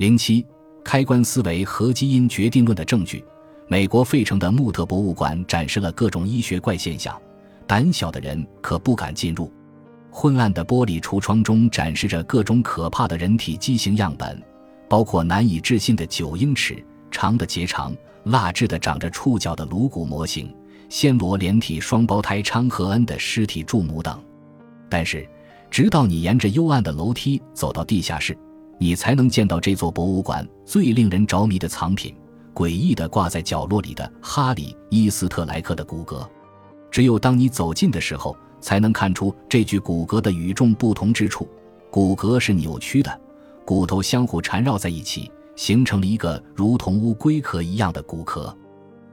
零七，开关思维和基因决定论的证据。美国费城的穆特博物馆展示了各种医学怪现象，胆小的人可不敢进入。昏暗的玻璃橱窗中展示着各种可怕的人体畸形样本，包括难以置信的九英尺长的结肠、蜡制的长着触角的颅骨模型、暹罗连体双胞胎昌和恩的尸体注母等。但是，直到你沿着幽暗的楼梯走到地下室，你才能见到这座博物馆最令人着迷的藏品。诡异的挂在角落里的哈里伊斯特莱克的骨骼，只有当你走近的时候，才能看出这具骨骼的与众不同之处。骨骼是扭曲的，骨头相互缠绕在一起，形成了一个如同乌龟壳一样的骨壳。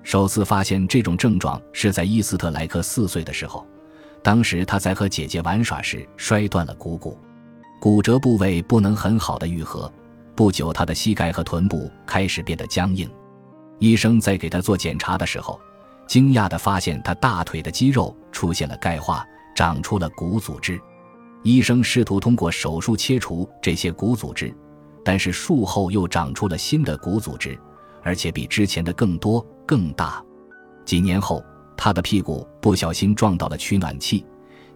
首次发现这种症状是在伊斯特莱克四岁的时候，当时他在和姐姐玩耍时摔断了股骨，骨折部位不能很好的愈合，不久他的膝盖和臀部开始变得僵硬。医生在给他做检查的时候，惊讶地发现他大腿的肌肉出现了钙化，长出了骨组织。医生试图通过手术切除这些骨组织，但是术后又长出了新的骨组织，而且比之前的更多更大。几年后，他的屁股不小心撞到了取暖器，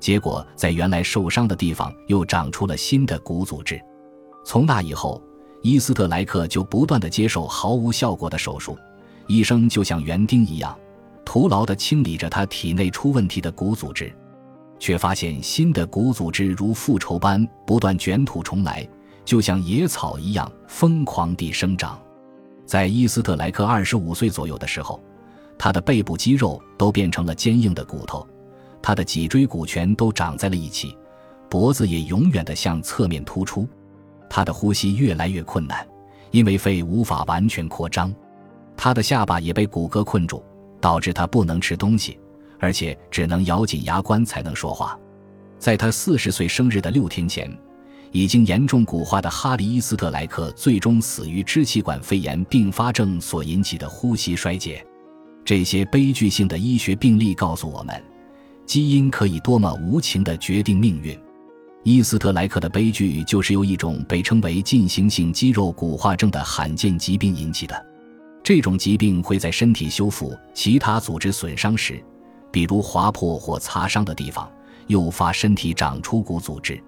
结果在原来受伤的地方又长出了新的骨组织。从那以后，伊斯特莱克就不断地接受毫无效果的手术。医生就像园丁一样，徒劳地清理着他体内出问题的骨组织，却发现新的骨组织如复仇般不断卷土重来，就像野草一样疯狂地生长。在伊斯特莱克二十五岁左右的时候，他的背部肌肉都变成了坚硬的骨头，他的脊椎骨全都长在了一起，脖子也永远地向侧面突出，他的呼吸越来越困难，因为肺无法完全扩张。他的下巴也被骨骼困住，导致他不能吃东西，而且只能咬紧牙关才能说话。在他四十岁生日的六天前，已经严重骨化的哈里伊斯特莱克最终死于支气管肺炎并发症所引起的呼吸衰竭。这些悲剧性的医学病例告诉我们，基因可以多么无情地决定命运。伊斯特莱克的悲剧就是由一种被称为进行性肌肉骨化症的罕见疾病引起的。这种疾病会在身体修复其他组织损伤时，比如划破或擦伤的地方，诱发身体长出骨组织。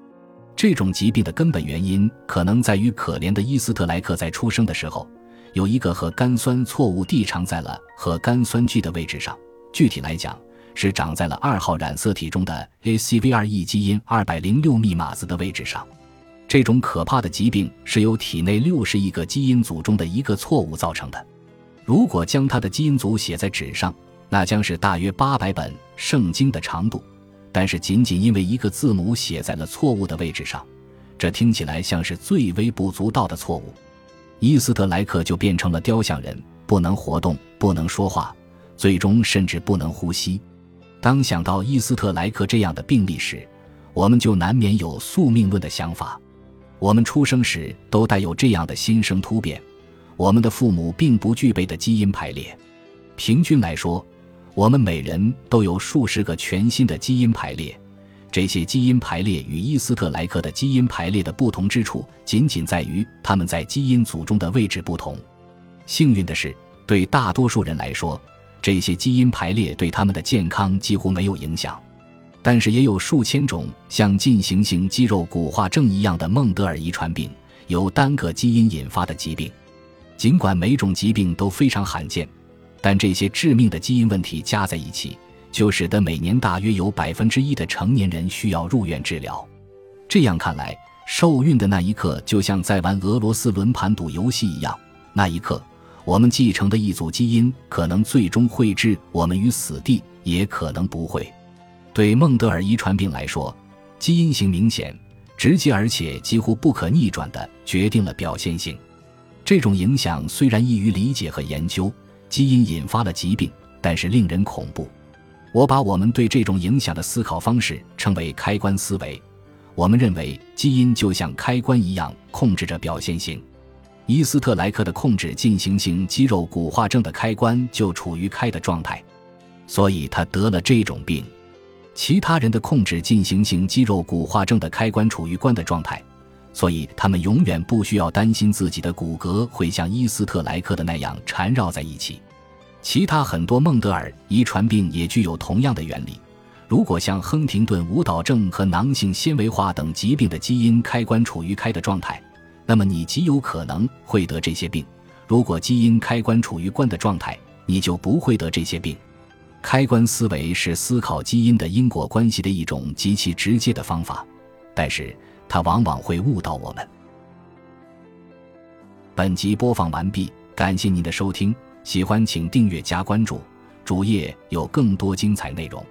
这种疾病的根本原因可能在于可怜的伊斯特莱克在出生的时候有一个核苷酸错误地长在了核苷酸聚的位置上，具体来讲是长在了二号染色体中的 ACVRE 基因二百零六密码子的位置上。这种可怕的疾病是由体内六十亿个基因组中的一个错误造成的。如果将他的基因组写在纸上，那将是大约八百本圣经的长度。但是仅仅因为一个字母写在了错误的位置上，这听起来像是最微不足道的错误，伊斯特莱克就变成了雕像人，不能活动，不能说话，最终甚至不能呼吸。当想到伊斯特莱克这样的病例时，我们就难免有宿命论的想法。我们出生时都带有这样的新生突变。我们的父母并不具备的基因排列，平均来说，我们每人都有数十个全新的基因排列。这些基因排列与伊斯特莱克的基因排列的不同之处，仅仅在于他们在基因组中的位置不同。幸运的是，对大多数人来说，这些基因排列对他们的健康几乎没有影响。但是，也有数千种像进行性肌肉骨化症一样的孟德尔遗传病，由单个基因引发的疾病。尽管每种疾病都非常罕见，但这些致命的基因问题加在一起，就使得每年大约有百分之一的成年人需要入院治疗。这样看来，受孕的那一刻就像在玩俄罗斯轮盘赌游戏一样。那一刻，我们继承的一组基因可能最终会置我们于死地，也可能不会。对孟德尔遗传病来说，基因型明显、直接而且几乎不可逆转的决定了表现性。这种影响虽然易于理解和研究，基因引发了疾病，但是令人恐怖。我把我们对这种影响的思考方式称为开关思维。我们认为基因就像开关一样控制着表现性。伊斯特莱克的控制进行性肌肉骨化症的开关就处于开的状态，所以他得了这种病。其他人的控制进行性肌肉骨化症的开关处于关的状态。所以他们永远不需要担心自己的骨骼会像伊斯特莱克的那样缠绕在一起。其他很多孟德尔遗传病也具有同样的原理。如果像亨廷顿舞蹈症和囊性纤维化等疾病的基因开关处于开的状态，那么你极有可能会得这些病；如果基因开关处于关的状态，你就不会得这些病。开关思维是思考基因的因果关系的一种极其直接的方法，但是它往往会误导我们。本集播放完毕，感谢您的收听，喜欢请订阅加关注，主页有更多精彩内容。